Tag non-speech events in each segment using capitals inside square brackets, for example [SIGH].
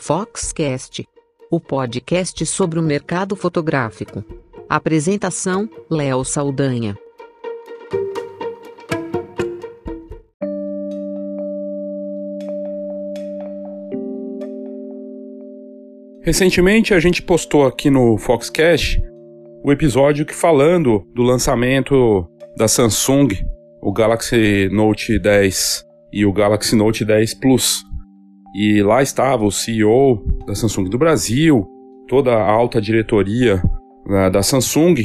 Foxcast, o podcast sobre o mercado fotográfico. Apresentação: Léo Saldanha. Recentemente a gente postou aqui no Foxcast o episódio que falando do lançamento da Samsung, o Galaxy Note 10 e o Galaxy Note 10 Plus. E lá estava o CEO da Samsung do Brasil, toda a alta diretoria né, da Samsung.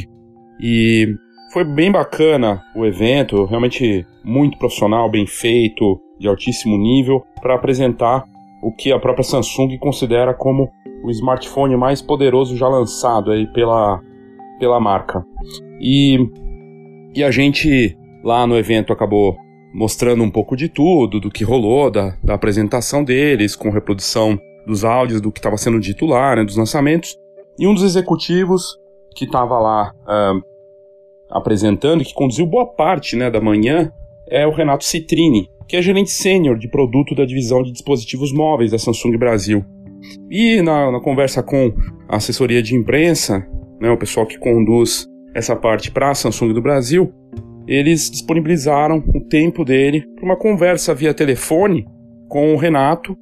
E foi bem bacana o evento, realmente muito profissional, bem feito, de altíssimo nível, para apresentar o que a própria Samsung considera como o smartphone mais poderoso já lançado aí pela, pela marca. E, e a gente lá no evento acabou mostrando um pouco de tudo, do que rolou, da, da apresentação deles, com reprodução dos áudios do que estava sendo dito lá, né, dos lançamentos. E um dos executivos que estava lá uh, apresentando que conduziu boa parte né, da manhã é o Renato Citrini, que é gerente sênior de produto da divisão de dispositivos móveis da Samsung Brasil. E na, na conversa com a assessoria de imprensa, né, o pessoal que conduz essa parte para a Samsung do Brasil, eles disponibilizaram o tempo dele para uma conversa via telefone com o Renato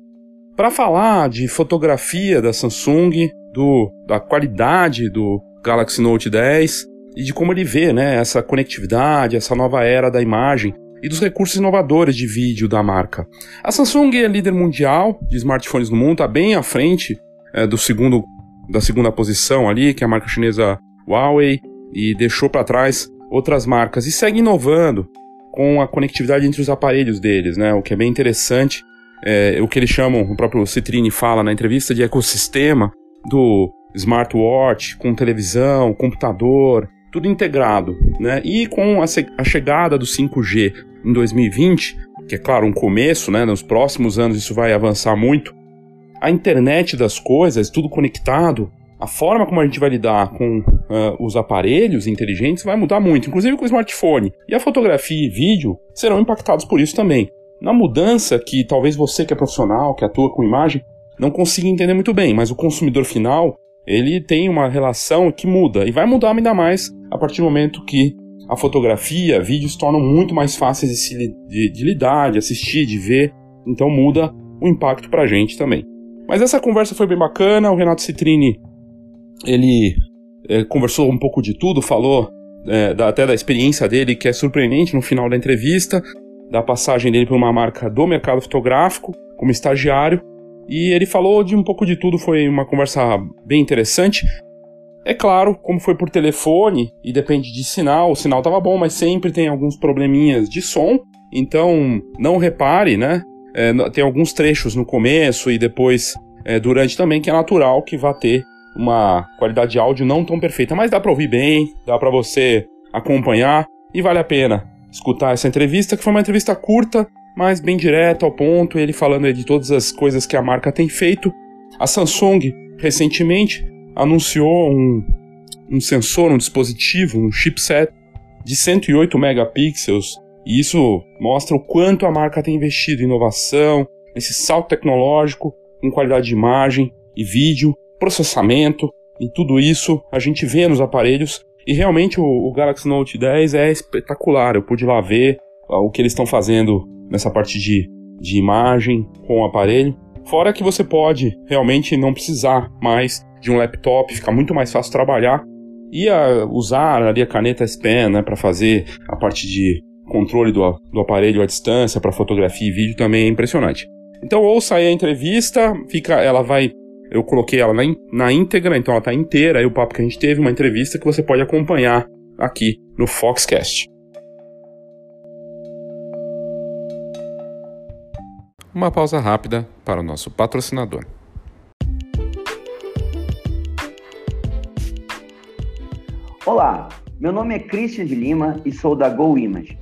para falar de fotografia da Samsung, do, da qualidade do Galaxy Note 10 e de como ele vê né, essa conectividade, essa nova era da imagem e dos recursos inovadores de vídeo da marca. A Samsung é líder mundial de smartphones no mundo, está bem à frente é, do segundo, da segunda posição ali, que é a marca chinesa Huawei, e deixou para trás outras marcas e segue inovando com a conectividade entre os aparelhos deles, né? O que é bem interessante, é, o que eles chamam, o próprio Citrini fala na entrevista de ecossistema do smartwatch com televisão, computador, tudo integrado, né? E com a, a chegada do 5G em 2020, que é claro um começo, né? Nos próximos anos isso vai avançar muito. A internet das coisas, tudo conectado, a forma como a gente vai lidar com uh, os aparelhos inteligentes vai mudar muito, inclusive com o smartphone. E a fotografia e vídeo serão impactados por isso também. Na mudança que talvez você que é profissional, que atua com imagem, não consiga entender muito bem, mas o consumidor final, ele tem uma relação que muda e vai mudar ainda mais a partir do momento que a fotografia, vídeos tornam muito mais fáceis de, se, de, de lidar, de assistir, de ver, então muda o impacto para a gente também. Mas essa conversa foi bem bacana, o Renato Citrini ele é, conversou um pouco de tudo, falou é, da, até da experiência dele, que é surpreendente no final da entrevista, da passagem dele por uma marca do mercado fotográfico, como estagiário, e ele falou de um pouco de tudo, foi uma conversa bem interessante. É claro, como foi por telefone e depende de sinal, o sinal estava bom, mas sempre tem alguns probleminhas de som, então não repare, né? É, tem alguns trechos no começo e depois é, durante também que é natural que vá ter uma qualidade de áudio não tão perfeita, mas dá para ouvir bem, dá para você acompanhar e vale a pena escutar essa entrevista, que foi uma entrevista curta, mas bem direta ao ponto, ele falando de todas as coisas que a marca tem feito. A Samsung recentemente anunciou um, um sensor, um dispositivo, um chipset de 108 megapixels, e isso mostra o quanto a marca tem investido em inovação, nesse salto tecnológico, em qualidade de imagem e vídeo, processamento e tudo isso a gente vê nos aparelhos. E realmente o, o Galaxy Note 10 é espetacular. Eu pude lá ver uh, o que eles estão fazendo nessa parte de, de imagem com o aparelho. Fora que você pode realmente não precisar mais de um laptop, fica muito mais fácil trabalhar e a, usar ali a caneta S Pen né, para fazer a parte de controle do, do aparelho à distância para fotografia e vídeo também é impressionante. Então ouça aí a entrevista, fica, ela vai eu coloquei ela na, na íntegra, então ela está inteira, aí o papo que a gente teve, uma entrevista que você pode acompanhar aqui no Foxcast. Uma pausa rápida para o nosso patrocinador. Olá, meu nome é Christian de Lima e sou da Go Image.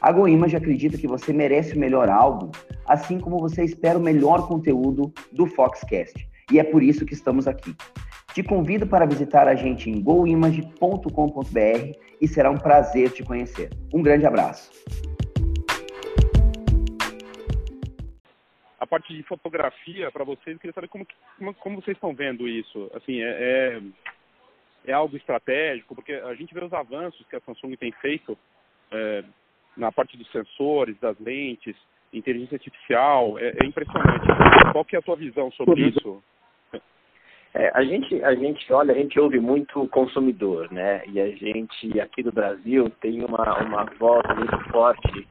A GoImage acredita que você merece o melhor álbum, assim como você espera o melhor conteúdo do Foxcast. E é por isso que estamos aqui. Te convido para visitar a gente em goimage.com.br e será um prazer te conhecer. Um grande abraço. a parte de fotografia para vocês, eu queria saber como, como, como, vocês estão vendo isso. Assim, é, é, é, algo estratégico, porque a gente vê os avanços que a Samsung tem feito é, na parte dos sensores, das lentes, inteligência artificial, é, é impressionante. Qual que é a tua visão sobre isso? É, a gente, a gente olha, a gente ouve muito consumidor, né? E a gente aqui do Brasil tem uma, uma voz muito forte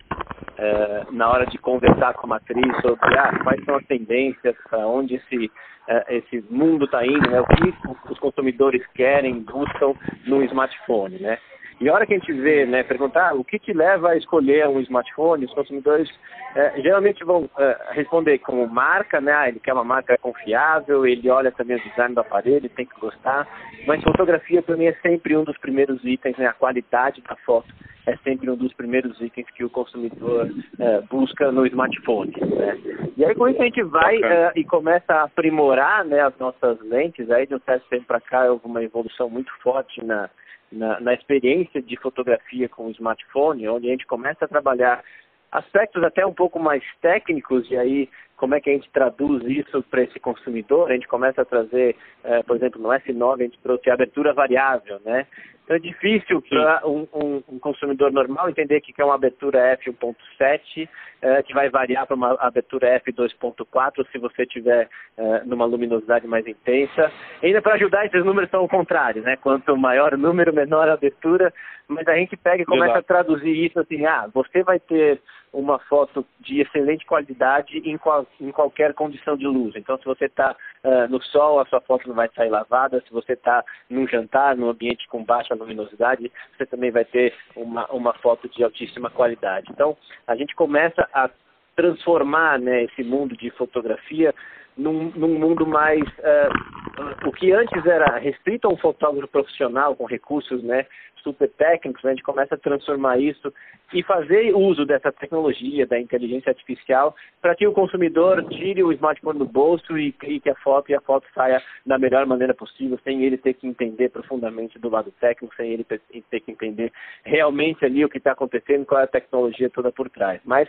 é, na hora de conversar com a matriz sobre ah, quais são as tendências, para onde esse, é, esse mundo está indo, né? o que os consumidores querem, buscam no smartphone, né? E a hora que a gente vê, né, perguntar o que te leva a escolher um smartphone, os consumidores é, geralmente vão é, responder como marca, né, ah, ele quer uma marca confiável, ele olha também o design do aparelho, tem que gostar, mas fotografia para mim é sempre um dos primeiros itens, né, a qualidade da foto é sempre um dos primeiros itens que o consumidor é, busca no smartphone. Né? E aí com isso a gente vai é, e começa a aprimorar né, as nossas lentes, aí de um certo tempo para cá houve uma evolução muito forte na na, na experiência de fotografia com o smartphone, onde a gente começa a trabalhar aspectos até um pouco mais técnicos, e aí como é que a gente traduz isso para esse consumidor? A gente começa a trazer, eh, por exemplo, no S9 a gente trouxe abertura variável, né? Então é difícil para um, um, um, consumidor normal entender que é uma abertura f1.7 eh, que vai variar para uma abertura f2.4 se você tiver eh, numa luminosidade mais intensa. E ainda para ajudar, esses números são o contrário, né? Quanto maior o número, menor a abertura. Mas a gente pega e começa Exato. a traduzir isso assim, ah, você vai ter uma foto de excelente qualidade em, qual, em qualquer condição de luz. Então, se você está uh, no sol, a sua foto não vai sair lavada. Se você está num jantar, num ambiente com baixa luminosidade, você também vai ter uma, uma foto de altíssima qualidade. Então, a gente começa a transformar né, esse mundo de fotografia num, num mundo mais uh, o que antes era restrito a um fotógrafo profissional com recursos né, super técnicos, né, a gente começa a transformar isso e fazer uso dessa tecnologia, da inteligência artificial, para que o consumidor tire o smartphone do bolso e clique a foto e a foto saia da melhor maneira possível, sem ele ter que entender profundamente do lado técnico, sem ele ter que entender realmente ali o que está acontecendo, qual é a tecnologia toda por trás. Mas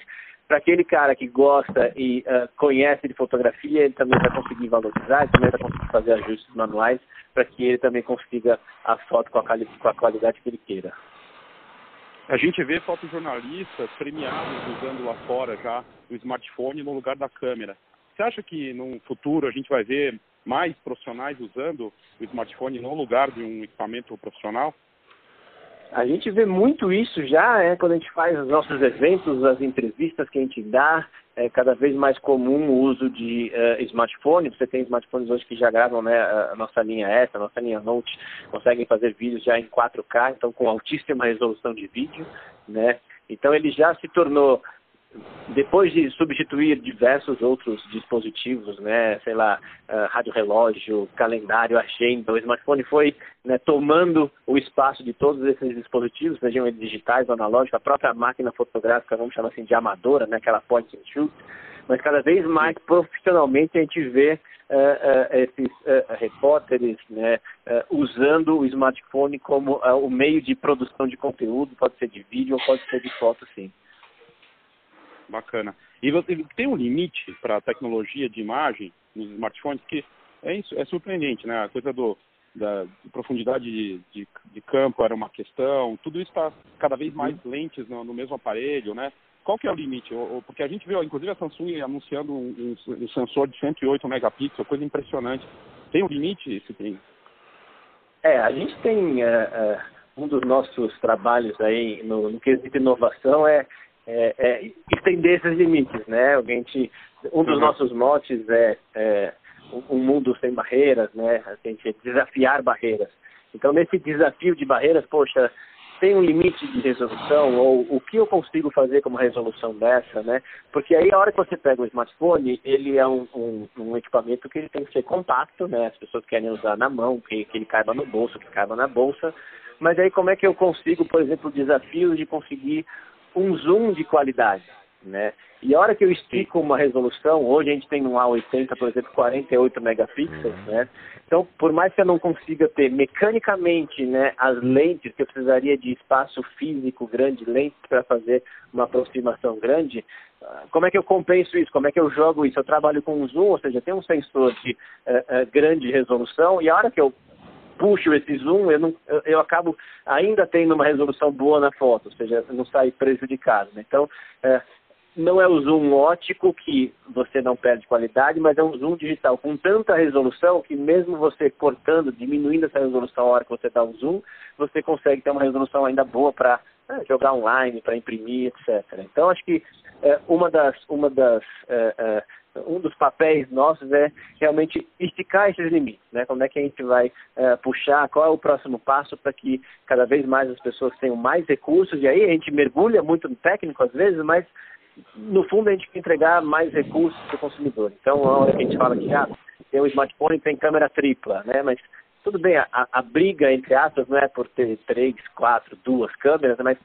para aquele cara que gosta e uh, conhece de fotografia, ele também vai conseguir valorizar, ele também vai conseguir fazer ajustes manuais para que ele também consiga a foto com a, com a, qualidade que ele queira. A gente vê fotojornalistas premiados usando lá fora já o smartphone no lugar da câmera. Você acha que no futuro a gente vai ver mais profissionais usando o smartphone no lugar de um equipamento profissional? A gente vê muito isso já, é, quando a gente faz os nossos eventos, as entrevistas que a gente dá, é cada vez mais comum o uso de uh, smartphone. Você tem smartphones hoje que já gravam né, a nossa linha S, a nossa linha Note, conseguem fazer vídeos já em 4K, então com altíssima resolução de vídeo, né? Então ele já se tornou depois de substituir diversos outros dispositivos, né, sei lá, uh, rádio relógio, calendário, agenda, o smartphone foi né, tomando o espaço de todos esses dispositivos, sejam eles digitais ou analógicos, a própria máquina fotográfica, vamos chamar assim de amadora, né, aquela point and shoot, mas cada vez mais profissionalmente a gente vê uh, uh, esses repórteres né, usando o smartphone como o meio de produção de conteúdo, pode ser de vídeo ou pode ser de foto, sim. Bacana. E você tem um limite para a tecnologia de imagem nos smartphones que é, isso, é surpreendente, né? A coisa do, da profundidade de, de, de, campo era uma questão, tudo isso está cada vez mais uhum. lentes no, no, mesmo aparelho, né? Qual que é o limite? Porque a gente viu, inclusive a Samsung anunciando um, um, um sensor de 108 megapixels, coisa impressionante. Tem um limite esse tem? É, a gente tem uh, uh, um dos nossos trabalhos aí no, no quesito inovação é é, é, estender esses limites, né? A gente, um dos uhum. nossos motes é, é, um mundo sem barreiras, né? A gente desafiar barreiras. Então, nesse desafio de barreiras, poxa, tem um limite de resolução ou o que eu consigo fazer como resolução dessa, né? Porque aí a hora que você pega o smartphone, ele é um, um, um equipamento que ele tem que ser compacto, né? As pessoas querem usar na mão, que, que ele caiba no bolso, que caiba na bolsa. Mas aí como é que eu consigo, por exemplo, o desafio de conseguir um zoom de qualidade, né? E a hora que eu estico uma resolução, hoje a gente tem um A80, por exemplo, 48 megapixels, né? Então, por mais que eu não consiga ter mecanicamente né, as lentes, que eu precisaria de espaço físico grande, lentes para fazer uma aproximação grande, ah, como é que eu compenso isso? Como é que eu jogo isso? Eu trabalho com um zoom, ou seja, tem um sensor de uh, uh, grande resolução, e a hora que eu puxo esse zoom, eu, não, eu, eu, acabo ainda tendo uma resolução boa na foto, ou seja, não sai prejudicado. Né? Então, uh, não é o zoom ótico que você não perde qualidade, mas é um zoom digital com tanta resolução que mesmo você cortando, diminuindo essa resolução a hora que você dá um zoom, você consegue ter uma resolução ainda boa para é, jogar online, para imprimir, etc. Então acho que é, uma das, uma das é, é, um dos papéis nossos é realmente esticar esses limites, né? Como é que a gente vai é, puxar, qual é o próximo passo para que cada vez mais as pessoas tenham mais recursos, e aí a gente mergulha muito no técnico às vezes, mas no fundo, a gente quer entregar mais recursos para o consumidor. Então, a hora que a gente fala que ah, tem um smartphone tem câmera tripla, né? Mas tudo bem, a, a, briga, entre aspas, não é por ter três, quatro, duas câmeras, mas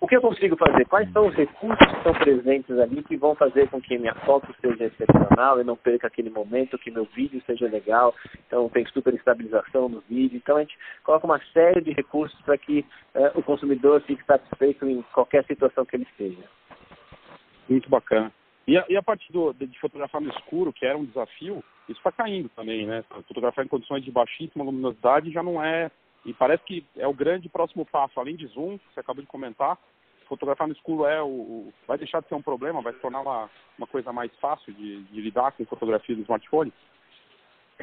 o que eu consigo fazer? Quais são os recursos que estão presentes ali que vão fazer com que minha foto seja excepcional e não perca aquele momento, que meu vídeo seja legal, então tem super estabilização no vídeo. Então a gente coloca uma série de recursos para que uh, o consumidor fique satisfeito em qualquer situação que ele esteja. Muito bacana. E a, e a parte do, de fotografar no escuro, que era um desafio, isso está caindo também, né? Fotografar em condições de baixíssima luminosidade já não é. E parece que é o grande próximo passo, além de zoom, que você acabou de comentar, fotografar no escuro é o, o, vai deixar de ser um problema, vai se tornar uma, uma coisa mais fácil de, de lidar com fotografia do smartphone?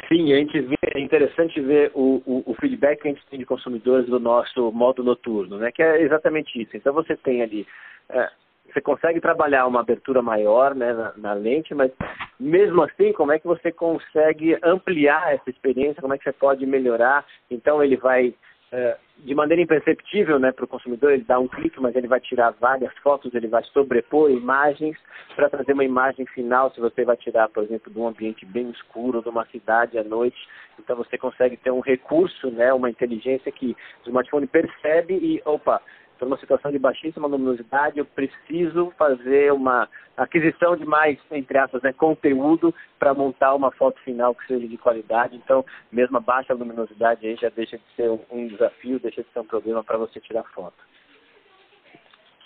Sim, a gente vê, é interessante ver o, o, o, feedback que a gente tem de consumidores do nosso modo noturno, né? Que é exatamente isso. Então você tem ali é, você consegue trabalhar uma abertura maior né, na, na, lente, mas mesmo assim, como é que você consegue ampliar essa experiência? Como é que você pode melhorar? Então, ele vai, é, de maneira imperceptível né, para o consumidor, ele dá um clique, mas ele vai tirar várias fotos, ele vai sobrepor imagens para trazer uma imagem final. Se você vai tirar, por exemplo, de um ambiente bem escuro, de uma cidade à noite, então você consegue ter um recurso, né, uma inteligência que o smartphone percebe e, opa, estou numa situação de baixíssima luminosidade, eu preciso fazer uma aquisição de mais, entre aspas, né, conteúdo para montar uma foto final que seja de qualidade. Então, mesmo a baixa luminosidade aí já deixa de ser um, desafio, deixa de ser um problema para você tirar foto.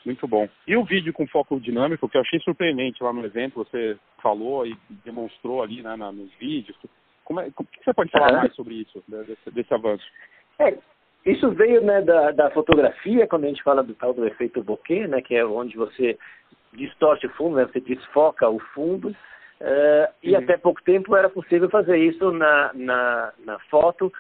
Muito bom. E o vídeo com foco dinâmico, que eu achei surpreendente lá no evento, você falou e demonstrou ali né, nos vídeos. Como é, o que você pode falar mais sobre isso, desse, desse avanço? É, isso veio né, da, da fotografia, quando a gente fala do tal do efeito bokeh, né, que é onde você distorce o fundo, né, você desfoca o fundo. Uh, e uhum. até pouco tempo era possível fazer isso na, na, na foto,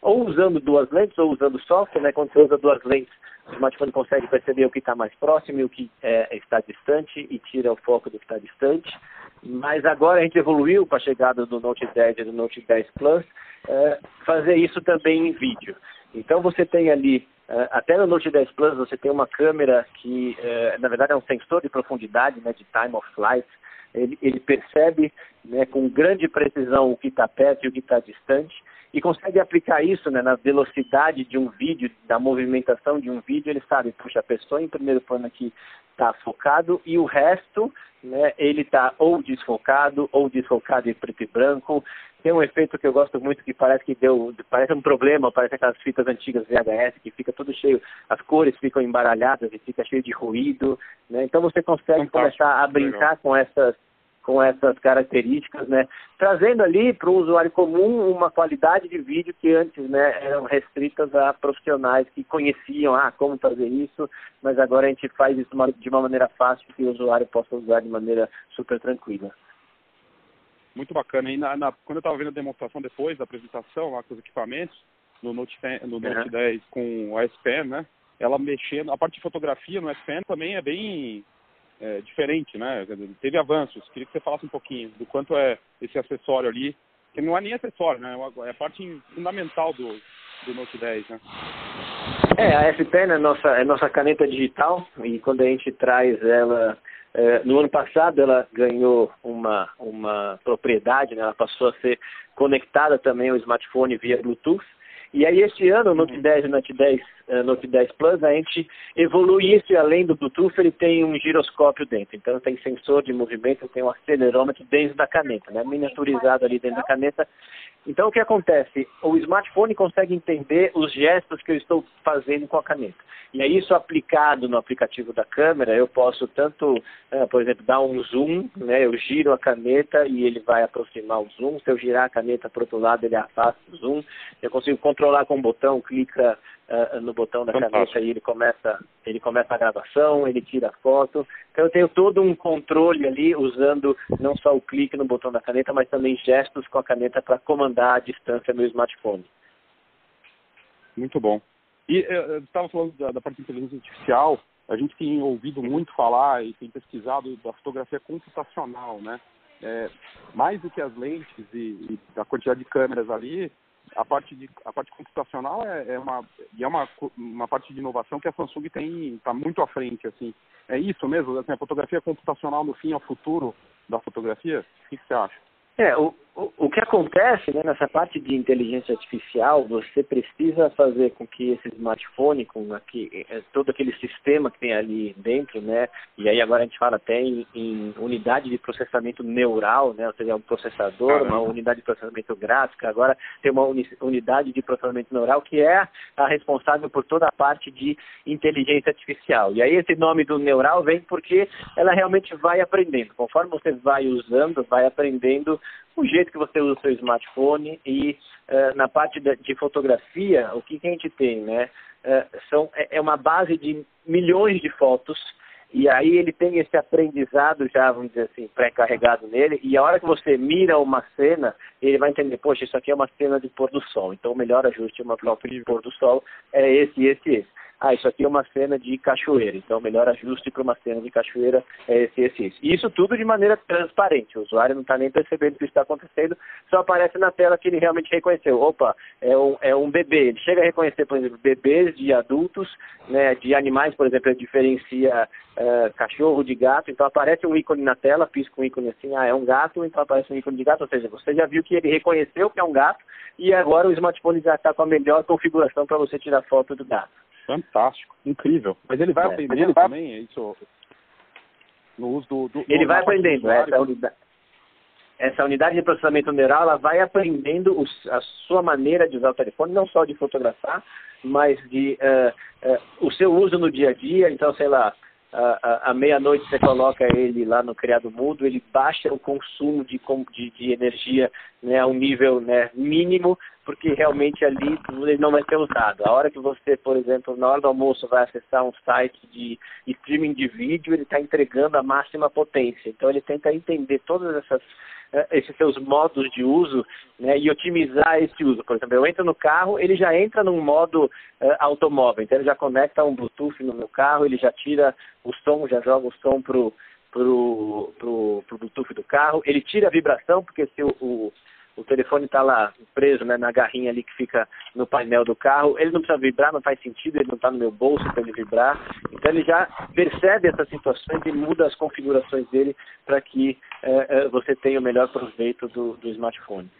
ou usando duas lentes, ou usando software, né, quando você usa duas lentes, o smartphone consegue perceber o que está mais próximo e o que é, está distante e tira o foco do que está distante. Mas agora a gente evoluiu para a chegada do Note 10 e do Note 10 Plus, é, fazer isso também em vídeo. Então você tem ali, uh, até no Note 10 Plus, você tem uma câmera que, uh, na verdade, é um sensor de profundidade, né, de time of flight. Ele, ele percebe né, com grande precisão o que está perto e o que está distante e consegue aplicar isso né, na velocidade de um vídeo, da movimentação de um vídeo. Ele sabe, puxa, a pessoa em primeiro plano aqui está focado e o resto né, ele está ou desfocado ou desfocado em preto e branco tem um efeito que eu gosto muito que parece que deu, parece um problema, parece aquelas fitas antigas VHS que fica tudo cheio, as cores ficam embaralhadas e fica cheio de ruído, né? Então você consegue Fantástico. começar a brincar com essas com essas características, né? Trazendo ali para o usuário comum uma qualidade de vídeo que antes, né, eram restritas a profissionais que conheciam, ah, como fazer isso, mas agora a gente faz isso de uma maneira fácil que o usuário possa usar de maneira super tranquila muito bacana. E na, na, quando eu estava vendo a demonstração depois da apresentação lá com os equipamentos, no Note, 10, no Note uhum. 10 com o S Pen, né? Ela mexendo, a parte de fotografia no S Pen também é bem é, diferente, né? Teve avanços. Queria que você falasse um pouquinho do quanto é esse acessório ali, que não é nem acessório, né? É a parte fundamental do, do Note 10, né? É, a S Pen é nossa, é nossa caneta digital e quando a gente traz ela é, no ano passado ela ganhou uma, uma propriedade, né? ela passou a ser conectada também ao smartphone via Bluetooth. E aí este ano, o Note 10 e o Note 10, uh, Note 10 Plus, a gente evolui isso e além do Bluetooth ele tem um giroscópio dentro. Então tem sensor de movimento, tem um acelerômetro dentro da caneta, né? miniaturizado ali dentro da caneta. Então o que acontece? O smartphone consegue entender os gestos que eu estou fazendo com a caneta. E aí, isso aplicado no aplicativo da câmera, eu posso tanto, uh, por exemplo, dar um zoom, né? eu giro a caneta e ele vai aproximar o zoom. Se eu girar a caneta para outro lado, ele afasta o zoom. Eu consigo controlar com o botão, clica uh, no botão da Fantástico. caneta e ele começa, ele começa a gravação, ele tira a foto. Então eu tenho todo um controle ali usando não só o clique no botão da caneta, mas também gestos com a caneta para comandar a distância no smartphone. Muito bom. E eh, eu estava falando da, da, parte de inteligência artificial, a gente tem ouvido muito falar e tem pesquisado da fotografia computacional, né? É, mais do que as lentes e, e, a quantidade de câmeras ali, a parte de a parte computacional é, é uma é uma, uma parte de inovação que a Samsung tem está muito à frente assim. É isso mesmo, assim, a fotografia computacional no fim é o futuro da fotografia. O que, que você acha? É, o, o, que acontece né, nessa parte de inteligência artificial, você precisa fazer com que esse smartphone, com aqui, é, todo aquele sistema que tem ali dentro, né, e aí agora a gente fala até em, em unidade de processamento neural, né, ou seja, um processador, uma unidade de processamento gráfica, agora tem uma uni, unidade de processamento neural que é a responsável por toda a parte de inteligência artificial. E aí esse nome do neural vem porque ela realmente vai aprendendo. Conforme você vai usando, vai aprendendo o jeito que você usa o seu smartphone e uh, na parte de, de, fotografia, o que, que, a gente tem, né? Uh, são, é, é uma base de milhões de fotos e aí ele tem esse aprendizado já, vamos dizer assim, pré-carregado nele, e a hora que você mira uma cena, ele vai entender, poxa, isso aqui é uma cena de pôr do sol, então o melhor ajuste de uma foto de pôr do sol é esse, esse, esse ah, isso aqui é uma cena de cachoeira, então o melhor ajuste para uma cena de cachoeira é esse, esse, esse. E isso tudo de maneira transparente, o usuário não está nem percebendo o que está acontecendo, só aparece na tela que ele realmente reconheceu. Opa, é um, é um bebê. Ele chega a reconhecer, por exemplo, bebês de adultos, né, de animais, por exemplo, ele diferencia uh, cachorro de gato, então aparece um ícone na tela, pisca um ícone assim, ah, é um gato, então aparece um ícone de gato, ou seja, você já viu que ele reconheceu que é um gato e agora o smartphone já está com a melhor configuração para você tirar foto do gato. Fantástico, incrível. Mas ele vai é, aprendendo ele vai... também, é isso? No uso do. do ele vai aprendendo, essa unidade, essa unidade de processamento neural, ela vai aprendendo os, a sua maneira de usar o telefone, não só de fotografar, mas de uh, uh, o seu uso no dia a dia. Então, sei lá, à meia-noite você coloca ele lá no criado mudo, ele baixa o consumo de, de, de energia né, a um nível né, mínimo porque realmente ali ele não vai ser usado. A hora que você, por exemplo, na hora do almoço vai acessar um site de streaming de vídeo, ele está entregando a máxima potência. Então ele tenta entender todas essas esses seus modos de uso né, e otimizar esse uso. Por exemplo, eu entro no carro, ele já entra num modo uh, automóvel, então ele já conecta um Bluetooth no meu carro, ele já tira o som, já joga o som pro pro, pro, pro Bluetooth do carro, ele tira a vibração, porque se o, o o telefone está lá preso né, na garrinha ali que fica no painel do carro, ele não precisa vibrar, não faz sentido, ele não está no meu bolso para ele vibrar. Então ele já percebe essas situações e muda as configurações dele para que é, é, você tenha o melhor proveito do, do smartphone.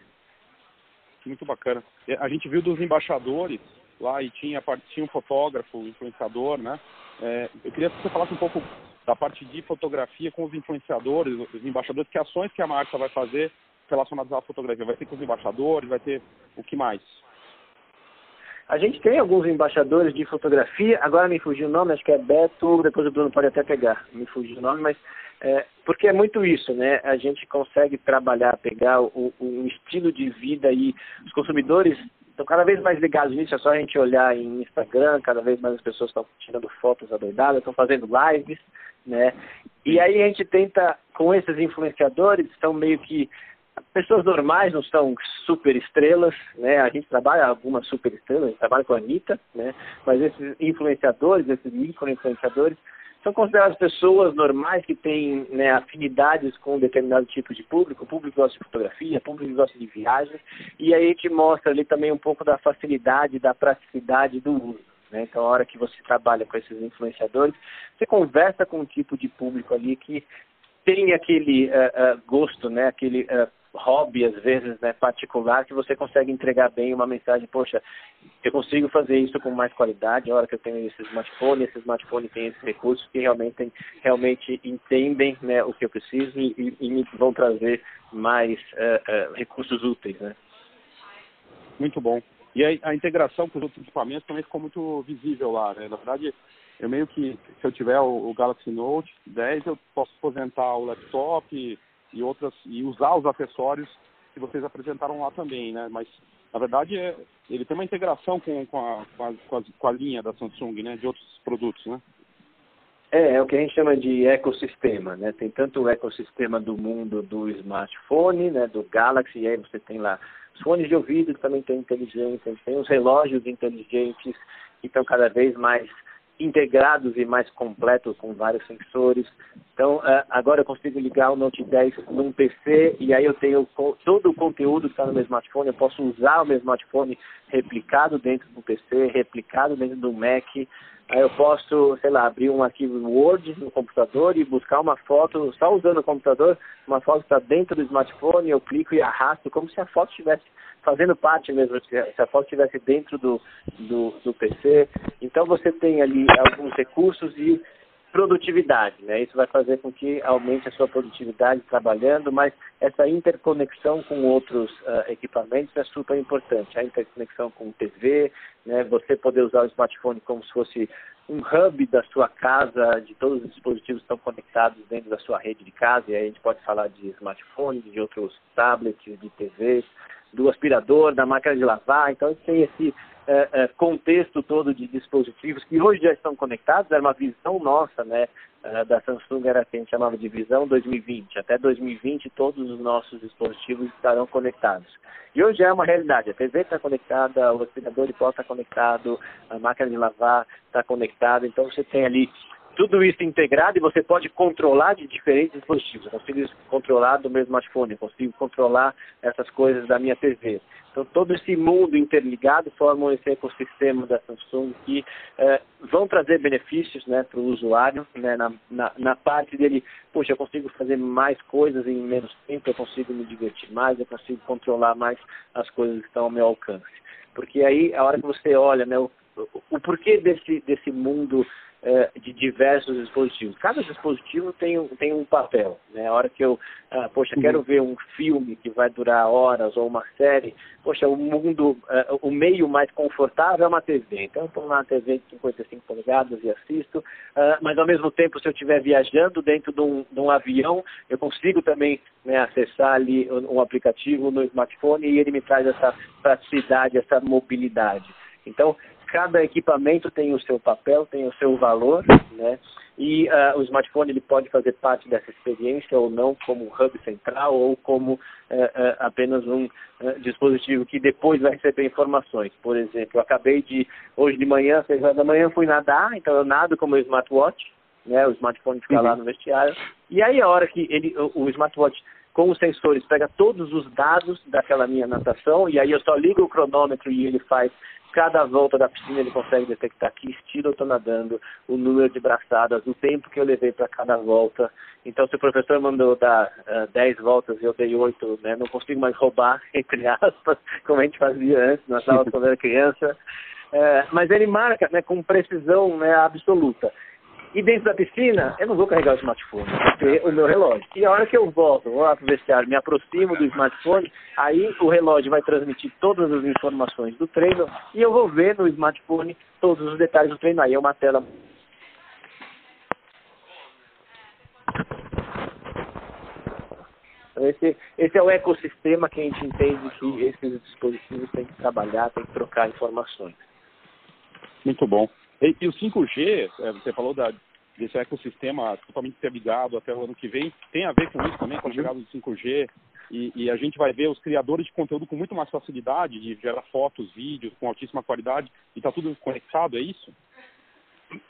Muito bacana. A gente viu dos embaixadores lá e tinha, tinha um fotógrafo, um influenciador, né? É, eu queria que você falasse um pouco da parte de fotografia com os influenciadores, os embaixadores, que ações que a marca vai fazer relacionados à fotografia? Vai ter com os embaixadores? Vai ter o que mais? A gente tem alguns embaixadores de fotografia, agora me fugiu o nome, acho que é Beto, depois o Bruno pode até pegar, me fugiu o nome, mas é, porque é muito isso, né? A gente consegue trabalhar, pegar o, o estilo de vida e os consumidores estão cada vez mais ligados nisso, é só a gente olhar em Instagram, cada vez mais as pessoas estão tirando fotos adoidadas, estão fazendo lives, né? E aí a gente tenta, com esses influenciadores, estão meio que pessoas normais não são super estrelas, né? A gente trabalha algumas super estrelas, a gente trabalha com a Anitta, né? Mas esses influenciadores, esses micro-influenciadores, são consideradas pessoas normais que têm né, afinidades com um determinado tipo de público, público gosta de fotografia, público gosta de viagens, e aí a gente mostra ali também um pouco da facilidade, da praticidade do uso. Né? Então, a hora que você trabalha com esses influenciadores, você conversa com um tipo de público ali que tem aquele uh, uh, gosto, né? aquele uh, hobby, às vezes, né, particular, que você consegue entregar bem uma mensagem, poxa, eu consigo fazer isso com mais qualidade, a hora que eu tenho esse smartphone, esse smartphone tem esses recursos que realmente, realmente entendem né, o que eu preciso e, e me vão trazer mais uh, uh, recursos úteis. Né? Muito bom. E a, a, integração com os outros equipamentos também ficou muito visível lá, né? Na verdade, eu meio que, se eu tiver o, o Galaxy Note 10, eu posso aposentar o laptop, e outras e usar os acessórios que vocês apresentaram lá também, né? Mas na verdade é, ele tem uma integração com, com, a, com, a, com a linha da Samsung, né? De outros produtos, né? É, é o que a gente chama de ecossistema, né? Tem tanto o ecossistema do mundo do smartphone, né? Do Galaxy, e aí você tem lá os fones de ouvido que também tem inteligência, tem os relógios inteligentes que estão cada vez mais integrados e mais completos com vários sensores. Então, uh, agora eu consigo ligar o Note 10 num PC e aí eu tenho todo o conteúdo que está no meu smartphone. Eu posso usar o meu smartphone replicado dentro do PC, replicado dentro do Mac. Aí eu posso, sei lá, abrir um arquivo Word no computador e buscar uma foto, só usando o computador, uma foto está dentro do smartphone, eu clico e arrasto, como se a foto estivesse fazendo parte mesmo, se a foto estivesse dentro do, do, do PC. Então você tem ali alguns recursos e produtividade, né? Isso vai fazer com que aumente a sua produtividade trabalhando, mas essa interconexão com outros uh, equipamentos é super importante. A interconexão com TV, né? Você poder usar o smartphone como se fosse um hub da sua casa, de todos os dispositivos que estão conectados dentro da sua rede de casa, e aí a gente pode falar de smartphone, de outros tablets, de TVs, do aspirador, da máquina de lavar. Então, tem esse é, é, contexto todo de dispositivos que hoje já estão conectados. Era uma visão nossa, né, é, da Samsung, era que a gente chamava de visão 2020. Até 2020, todos os nossos dispositivos estarão conectados. E hoje é uma realidade. A TV está conectada, o aspirador de pó está conectado, a máquina de lavar está conectada. Então, você tem ali tudo isso integrado e você pode controlar de diferentes dispositivos. Eu consigo controlar do meu smartphone, eu consigo controlar essas coisas da minha TV. Então, todo esse mundo interligado formam esse ecossistema da Samsung que eh, vão trazer benefícios né, para o usuário, né, na, na, na, parte dele, poxa, eu consigo fazer mais coisas em menos tempo, eu consigo me divertir mais, eu consigo controlar mais as coisas que estão ao meu alcance. Porque aí, a hora que você olha né, o, o, o porquê desse, desse mundo é, de diversos dispositivos. Cada dispositivo tem um, tem um papel. Né? A hora que eu, ah, poxa, quero uhum. ver um filme que vai durar horas ou uma série, poxa, o mundo, uh, o meio mais confortável é uma TV. Então, eu estou na TV de 55 polegadas e assisto, uh, mas ao mesmo tempo, se eu estiver viajando dentro de um, de um, avião, eu consigo também né, acessar ali um aplicativo no smartphone e ele me traz essa praticidade, essa mobilidade. Então, cada equipamento tem o seu papel, tem o seu valor, né? E uh, o smartphone ele pode fazer parte dessa experiência ou não como hub central ou como uh, uh, apenas um dispositivo que depois vai receber informações. Por exemplo, eu acabei de, hoje de manhã, seis horas da manhã, fui nadar, então eu nado com o meu smartwatch, né? O smartphone fica uhum. lá no vestiário. E aí a hora que ele, o, o smartwatch com os sensores pega todos os dados daquela minha natação e aí eu só ligo o cronômetro e ele faz cada volta da piscina ele consegue detectar que estilo eu estou nadando, o número de braçadas, o tempo que eu levei para cada volta. Então, se o professor mandou dar uh, 10 voltas e eu dei 8, né, não consigo mais roubar, [LAUGHS] entre aspas, como a gente fazia antes, nas aulas quando era criança. Uh, mas ele marca né, com precisão né, absoluta. E dentro da piscina, eu não vou carregar o smartphone, o meu relógio. E a hora que eu volto, vou lá para o vestiário, me aproximo do smartphone, aí o relógio vai transmitir todas as informações do treino e eu vou ver no smartphone todos os detalhes do treino. Aí é uma tela esse, esse é o ecossistema que a gente entende que esses dispositivos têm que trabalhar, têm que trocar informações. Muito bom. E, e o 5G, é, você falou da, desse ecossistema totalmente interligado até o ano que vem, tem a ver com isso também, com a uhum. chegada do 5G, e, e, a gente vai ver os criadores de conteúdo com muito mais facilidade de gerar fotos, vídeos com altíssima qualidade, e está tudo conectado, é isso?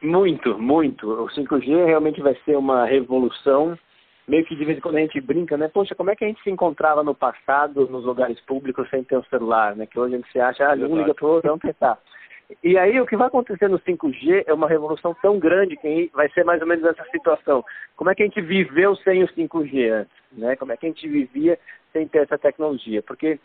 Muito, muito. O 5G realmente vai ser uma revolução. Meio que de vez em quando a gente brinca, né? Poxa, como é que a gente se encontrava no passado nos lugares públicos sem ter um celular, né? Que hoje a gente se acha, ah, um liga pro outro, vamos tentar. E aí o que vai acontecer no 5G é uma revolução tão grande que vai ser mais ou menos essa situação. Como é que a gente viveu sem o 5G antes? Né? Como é que a gente vivia sem ter essa tecnologia? Porque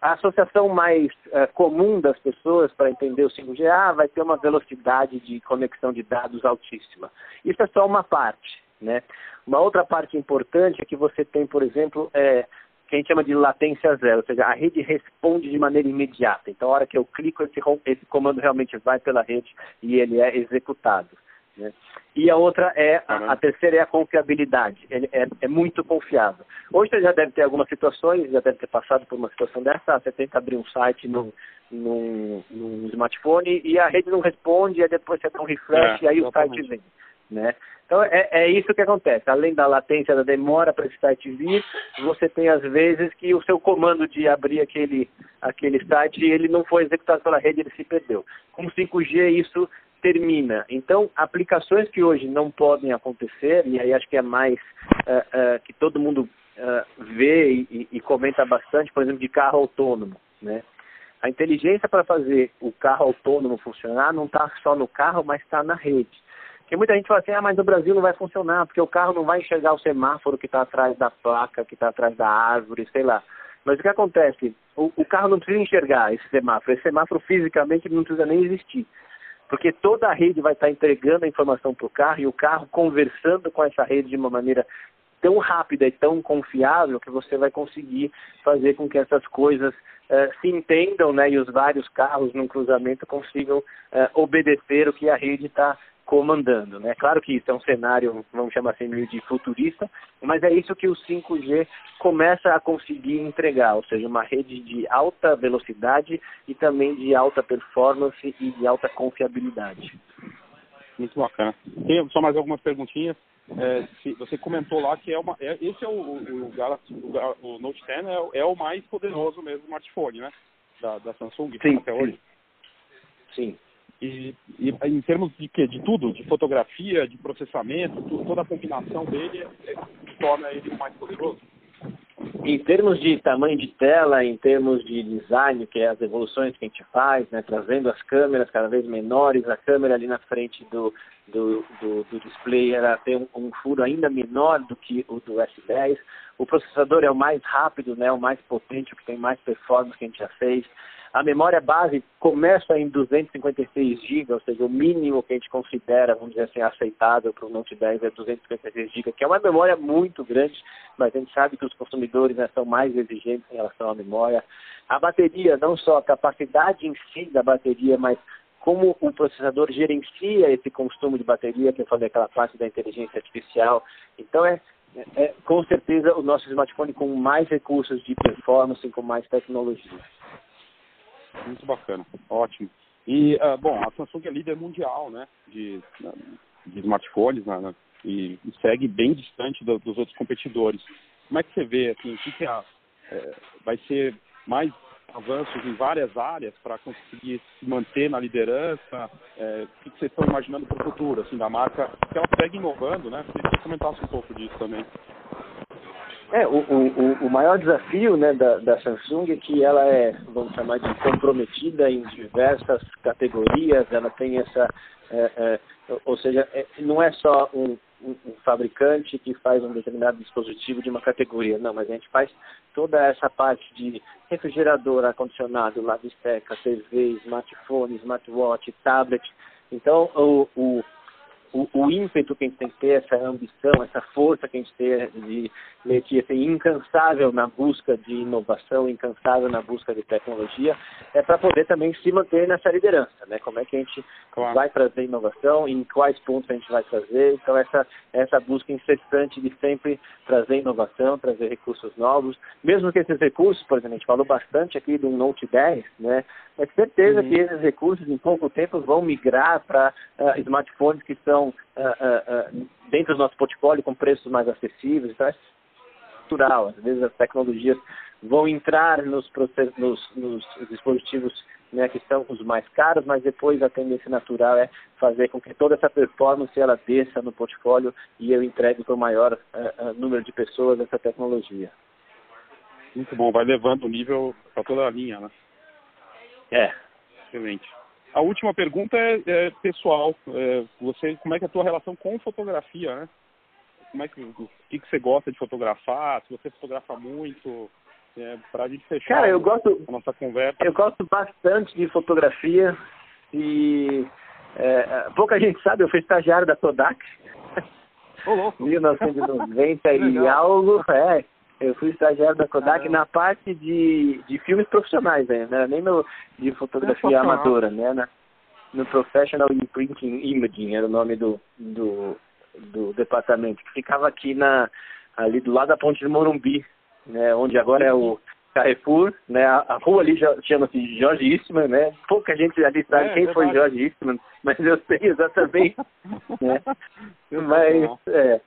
a associação mais uh, comum das pessoas para entender o 5G ah, vai ter uma velocidade de conexão de dados altíssima. Isso é só uma parte. Né? Uma outra parte importante é que você tem, por exemplo, é, que a gente chama de latência zero, ou seja, a rede responde de maneira imediata. Então, a hora que eu clico, esse, esse comando realmente vai pela rede e ele é executado. Né? E a outra é, a, a, terceira é a confiabilidade. Ele é, é, muito confiável. Hoje você já deve ter algumas situações, já deve ter passado por uma situação dessa, você tenta abrir um site no, no, no smartphone e a rede não responde, e depois você dá um refresh é, e aí exatamente. o site vem. Né? Então é, é, isso que acontece. Além da latência, da demora para esse site vir, você tem às vezes que o seu comando de abrir aquele, aquele site ele não foi executado pela rede, ele se perdeu. Com 5G isso termina. Então, aplicações que hoje não podem acontecer, e aí acho que é mais uh, uh, que todo mundo uh, vê e, e, comenta bastante, por exemplo, de carro autônomo. Né? A inteligência para fazer o carro autônomo funcionar não está só no carro, mas está na rede. Porque muita gente fala assim, ah, mas no Brasil não vai funcionar, porque o carro não vai enxergar o semáforo que está atrás da placa, que está atrás da árvore, sei lá. Mas o que acontece? O, o carro não precisa enxergar esse semáforo. Esse semáforo fisicamente não precisa nem existir porque toda a rede vai estar entregando a informação para o carro e o carro conversando com essa rede de uma maneira tão rápida e tão confiável que você vai conseguir fazer com que essas coisas uh, se entendam né, e os vários carros num cruzamento consigam uh, obedecer o que a rede está comandando. Né? Claro que isso é um cenário, vamos chamar assim, meio de futurista, mas é isso que o 5G começa a conseguir entregar, ou seja, uma rede de alta velocidade e também de alta performance e de alta confiabilidade. Muito bacana. Tem só mais algumas perguntinhas. É, se, você comentou lá que é uma, é, esse é o, o, o, Galaxy, o, o Note 10 é, é, o mais poderoso mesmo smartphone, né? Da, da Samsung sim, até hoje. Sim. E, e, em termos de quê? De tudo, de fotografia, de processamento, tudo, toda a combinação dele é, é, torna ele mais poderoso. Em termos de tamanho de tela, em termos de design, que é as evoluções que a gente faz, né, trazendo as câmeras cada vez menores, a câmera ali na frente do, do, do, do display ela tem um, um, furo ainda menor do que o do S10. O processador é o mais rápido, né, o mais potente, o que tem mais performance que a gente já fez. A memória base começa em 256 GB, ou seja, o mínimo que a gente considera, vamos dizer assim, aceitável para o Note 10 é 256 GB, que é uma memória muito grande, mas a gente sabe que os consumidores né, são mais exigentes em relação à memória. A bateria, não só a capacidade em si da bateria, mas como o processador gerencia esse consumo de bateria, eu falei aquela parte da inteligência artificial. Então é, é, com certeza o nosso smartphone com mais recursos de performance, com mais tecnologia. Muito bacana, ótimo. E, uh, bom, a Samsung é líder mundial, né, de, de smartphones, né, né e, segue bem distante do, dos outros competidores. Como é que você vê, assim, que, que é, é, vai ser mais avanços em várias áreas para conseguir se manter na liderança? É, o que, que vocês estão imaginando para o futuro, assim, da marca? Que ela segue inovando, né? Queria que você comentasse um pouco disso também. É, o, o, o maior desafio né, da, da Samsung é que ela é, vamos chamar de comprometida em diversas categorias, ela tem essa, é, é, ou seja, é, não é só um, um, um, fabricante que faz um determinado dispositivo de uma categoria, não, mas a gente faz toda essa parte de refrigerador, ar-condicionado, esteca, TV, smartphone, smartwatch, tablet. Então, o, o o, o, ímpeto que a gente tem que ter, essa ambição, essa força que a gente tem de meio que assim, incansável na busca de inovação, incansável na busca de tecnologia, é para poder também se manter nessa liderança, né? Como é que a gente claro. vai trazer inovação, em quais pontos a gente vai trazer, então essa, essa busca incessante de sempre trazer inovação, trazer recursos novos, mesmo que esses recursos, por exemplo, a gente falou bastante aqui do Note 10, né? É certeza uhum. que esses recursos em pouco tempo vão migrar para uh, smartphones que estão uh, uh, dentro do nosso portfólio com preços mais acessíveis. Então é natural. Às vezes as tecnologias vão entrar nos, nos, nos dispositivos né, que são os mais caros, mas depois a tendência natural é fazer com que toda essa performance ela desça no portfólio e eu entregue para o maior uh, número de pessoas essa tecnologia. Muito bom, vai levando o nível para toda a linha, né? É. Excelente. A última pergunta é, é pessoal. É, você, como é que é a tua relação com fotografia, né? Como é que, o que, que você gosta de fotografar? Se você fotografa muito, é, para a gente fechar Cara, eu gosto, a nossa conversa. Eu gosto bastante de fotografia e é, pouca gente sabe, eu fui estagiário da Kodak. Ô, louco. [LAUGHS] 1990 e [LAUGHS] algo, é. Eu fui estagiário da Kodak na parte de, de filmes profissionais, né? Não era nem no, de fotografia amadora, né? Na, no Professional Imprinting Imaging era o nome do, do, do departamento, que ficava aqui na, ali do lado da ponte de Morumbi, né? Onde agora é o Carrefour, né? A, a rua ali chama-se Jorge Eastman, né? Pouca gente ali sabe é, quem é foi Jorge Eastman, mas eu sei exatamente, [LAUGHS] né? Mas, é,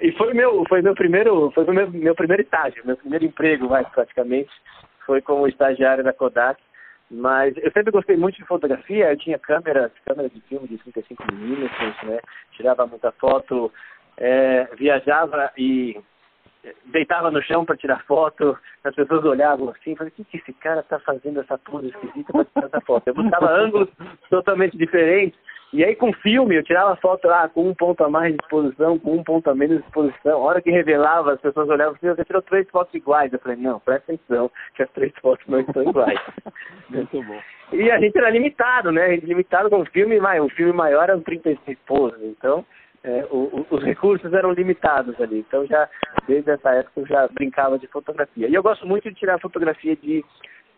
e foi meu, foi meu primeiro, foi meu, meu primeiro estágio, meu primeiro emprego, mais praticamente, foi como estagiário da Kodak. Mas eu sempre gostei muito de fotografia, eu tinha câmera, câmera de filme de 35mm, né? Tirava muita foto, é, viajava e deitava no chão para tirar foto, as pessoas olhavam assim, falei, o que, que esse cara está fazendo essa pose esquisita para tirar essa foto? Eu buscava ângulos totalmente diferentes, e aí com filme eu tirava foto ah, com um ponto a mais de exposição, com um ponto a menos de exposição. A hora que revelava, as pessoas olhavam assim, você tirou três fotos iguais. Eu falei, não, presta atenção, que as três fotos não estão iguais. [LAUGHS] Muito bom. E a gente era limitado, né? A gente limitado com o filme, mas o filme maior era 36 poses, então é, o, o, os recursos eram limitados ali. Então já desde essa época eu já brincava de fotografia. E eu gosto muito de tirar fotografia de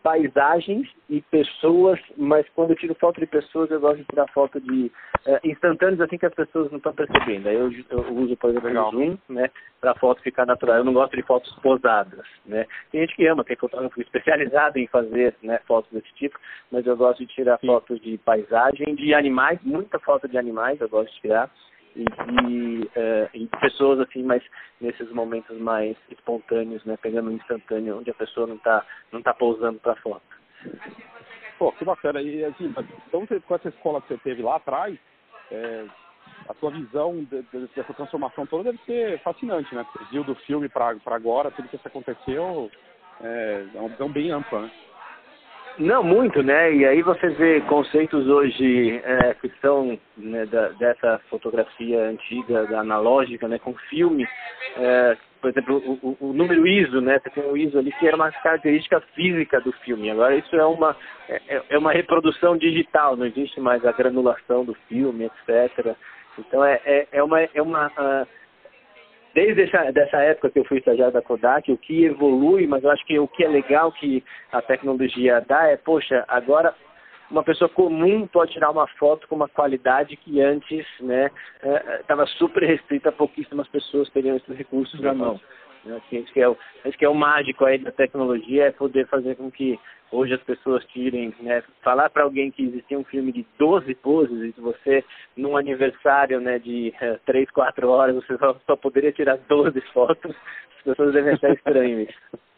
paisagens e pessoas, mas quando eu tiro foto de pessoas, eu gosto de tirar foto de uh, instantâneos assim que as pessoas não estão percebendo. Aí eu, eu, uso, por exemplo, o zoom, né, para a foto ficar natural. Eu não gosto de fotos posadas, né. Tem gente que ama, tem fotógrafo [LAUGHS] especializado em fazer, né, fotos desse tipo, mas eu gosto de tirar fotos de paisagem, de animais, muita foto de animais eu gosto de tirar e uh, pessoas assim, mas nesses momentos mais espontâneos, né, pegando um instantâneo onde a pessoa não está não tá pousando para foto. Pô, que bacana. E assim, então com essa escola que você teve lá atrás, é, a sua visão de, de, dessa transformação toda deve ser fascinante, né? Você viu do filme para agora, tudo que isso aconteceu, é, é uma visão bem ampla, né? Não muito, né? E aí você vê conceitos hoje é, que são né, da, dessa fotografia antiga, da analógica, né, com filme. É, por exemplo, o, o, número ISO, né? Você tem o ISO ali que era uma característica física do filme. Agora isso é uma é, é, é uma reprodução digital, não existe mais a granulação do filme, etc. Então é, é, é uma é uma uh, desde essa dessa época que eu fui estagiário da Kodak, o que evolui, mas eu acho que o que é legal que a tecnologia dá é, poxa, agora uma pessoa comum pode tirar uma foto com uma qualidade que antes né estava é, super restrita pouquíssimas pessoas teriam esses recursos na mão. Né? Assim, que é o, acho que é o mágico aí da tecnologia é poder fazer com que hoje as pessoas tirem, né, falar para alguém que existia um filme de 12 poses e você, num aniversário né, de é, 3, 4 horas, você só, só poderia tirar 12 fotos, as pessoas devem achar estranho isso.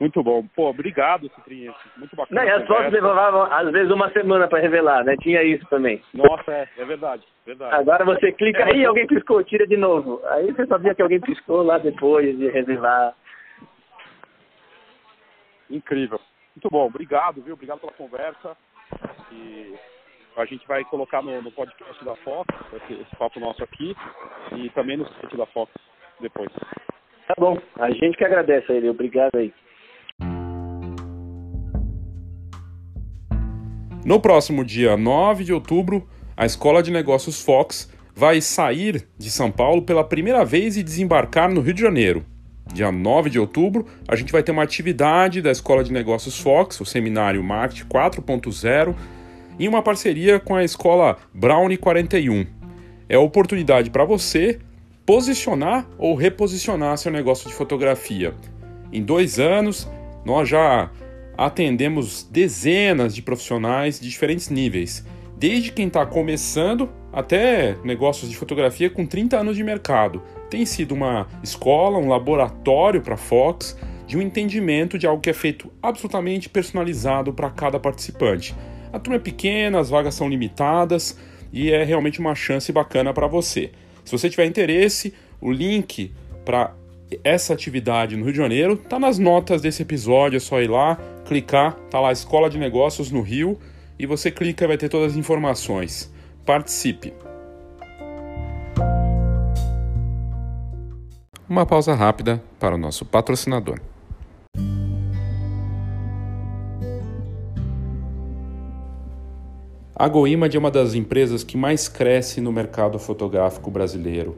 Muito bom. Pô, obrigado, Citrinha. Muito bacana. Não, e as fotos levavam, às vezes, uma semana para revelar, né? Tinha isso também. Nossa, é, é verdade, verdade. Agora você clica aí, alguém piscou, tira de novo. Aí você sabia que alguém piscou lá depois de revelar. Incrível. Muito bom, obrigado, viu? Obrigado pela conversa. E a gente vai colocar no, no podcast da Fox esse, esse papo nosso aqui e também no site da Fox depois. Tá bom, a gente que agradece a ele, obrigado aí. No próximo dia 9 de outubro, a Escola de Negócios Fox vai sair de São Paulo pela primeira vez e desembarcar no Rio de Janeiro. Dia 9 de outubro, a gente vai ter uma atividade da Escola de Negócios Fox, o seminário Marketing 4.0, em uma parceria com a Escola Brownie 41. É a oportunidade para você posicionar ou reposicionar seu negócio de fotografia. Em dois anos, nós já atendemos dezenas de profissionais de diferentes níveis, desde quem está começando até negócios de fotografia com 30 anos de mercado. Tem sido uma escola, um laboratório para Fox, de um entendimento de algo que é feito absolutamente personalizado para cada participante. A turma é pequena, as vagas são limitadas e é realmente uma chance bacana para você. Se você tiver interesse, o link para essa atividade no Rio de Janeiro está nas notas desse episódio, é só ir lá, clicar, tá lá Escola de Negócios no Rio e você clica e vai ter todas as informações. Participe! Uma pausa rápida para o nosso patrocinador. A GoImage é uma das empresas que mais cresce no mercado fotográfico brasileiro.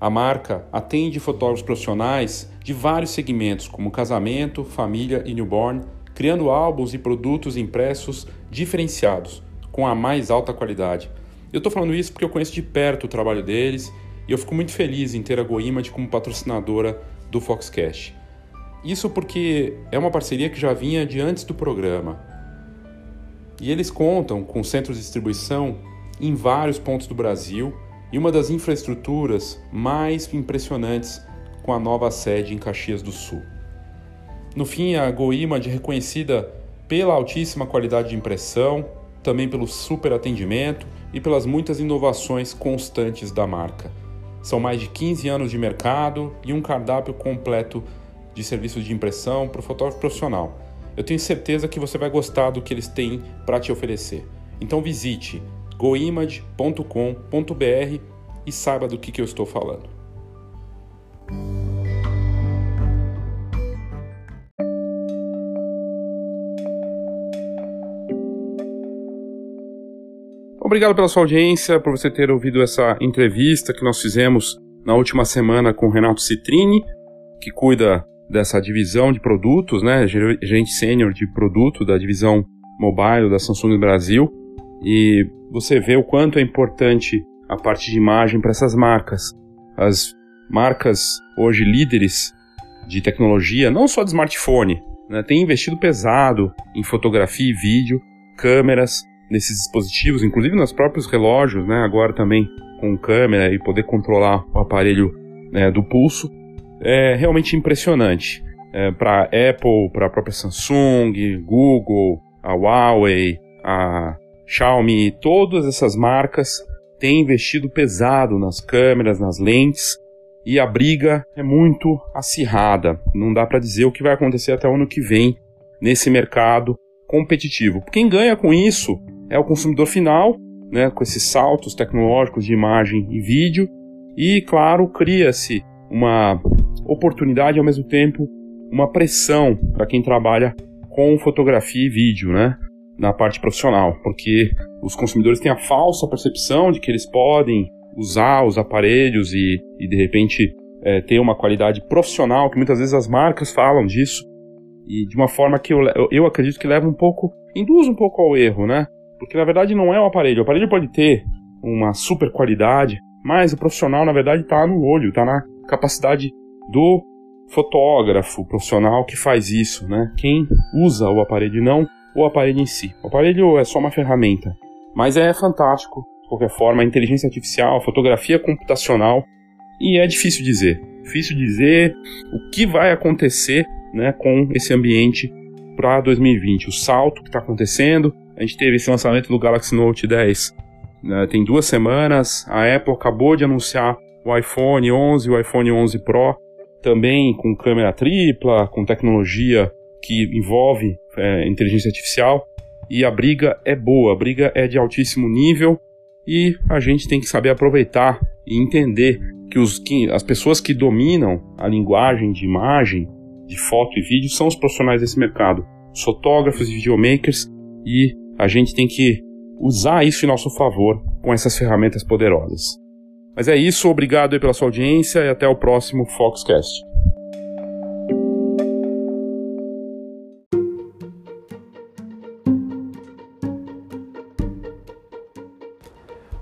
A marca atende fotógrafos profissionais de vários segmentos, como casamento, família e newborn, criando álbuns e produtos impressos diferenciados, com a mais alta qualidade. Eu estou falando isso porque eu conheço de perto o trabalho deles e eu fico muito feliz em ter a GoImage como patrocinadora do Foxcast. Isso porque é uma parceria que já vinha de antes do programa. E eles contam com centros de distribuição em vários pontos do Brasil e uma das infraestruturas mais impressionantes com a nova sede em Caxias do Sul. No fim, a GoImage é reconhecida pela altíssima qualidade de impressão, também pelo super atendimento e pelas muitas inovações constantes da marca. São mais de 15 anos de mercado e um cardápio completo de serviços de impressão para o fotógrafo profissional. Eu tenho certeza que você vai gostar do que eles têm para te oferecer. Então visite goimage.com.br e saiba do que, que eu estou falando. Obrigado pela sua audiência, por você ter ouvido essa entrevista que nós fizemos na última semana com o Renato Citrini, que cuida dessa divisão de produtos, né, gerente sênior de produto da divisão mobile da Samsung Brasil. E você vê o quanto é importante a parte de imagem para essas marcas. As marcas hoje líderes de tecnologia, não só de smartphone, né, têm investido pesado em fotografia e vídeo, câmeras nesses dispositivos, inclusive nos próprios relógios, né, agora também com câmera e poder controlar o aparelho né, do pulso, é realmente impressionante. É, para Apple, para a própria Samsung, Google, a Huawei, a Xiaomi, todas essas marcas têm investido pesado nas câmeras, nas lentes, e a briga é muito acirrada. Não dá para dizer o que vai acontecer até o ano que vem nesse mercado competitivo. Quem ganha com isso é o consumidor final, né, com esses saltos tecnológicos de imagem e vídeo, e claro, cria-se uma oportunidade ao mesmo tempo uma pressão para quem trabalha com fotografia e vídeo, né, na parte profissional, porque os consumidores têm a falsa percepção de que eles podem usar os aparelhos e, e de repente é, ter uma qualidade profissional, que muitas vezes as marcas falam disso, e de uma forma que eu, eu acredito que leva um pouco, induz um pouco ao erro, né? Porque na verdade não é o aparelho. O aparelho pode ter uma super qualidade, mas o profissional na verdade está no olho, está na capacidade do fotógrafo profissional que faz isso, né? Quem usa o aparelho e não o aparelho em si. O aparelho é só uma ferramenta, mas é fantástico, de qualquer forma, a inteligência artificial, a fotografia computacional, e é difícil dizer. Difícil dizer o que vai acontecer né, com esse ambiente para 2020. O salto que está acontecendo, a gente teve esse lançamento do Galaxy Note 10 né, tem duas semanas. A Apple acabou de anunciar o iPhone 11 e o iPhone 11 Pro, também com câmera tripla, com tecnologia que envolve é, inteligência artificial. E a briga é boa, a briga é de altíssimo nível e a gente tem que saber aproveitar e entender que, os, que as pessoas que dominam a linguagem de imagem, de foto e vídeo são os profissionais desse mercado, os fotógrafos e videomakers e a gente tem que usar isso em nosso favor com essas ferramentas poderosas. Mas é isso, obrigado pela sua audiência e até o próximo Foxcast.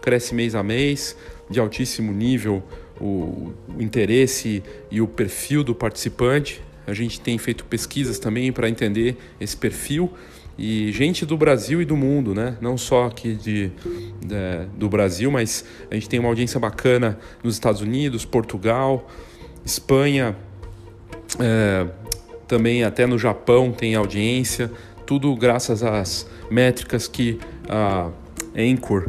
cresce mês a mês, de altíssimo nível o, o interesse e o perfil do participante. A gente tem feito pesquisas também para entender esse perfil e gente do Brasil e do mundo, né? Não só aqui de, de, do Brasil, mas a gente tem uma audiência bacana nos Estados Unidos, Portugal, Espanha, é, também até no Japão tem audiência, tudo graças às métricas que a Anchor,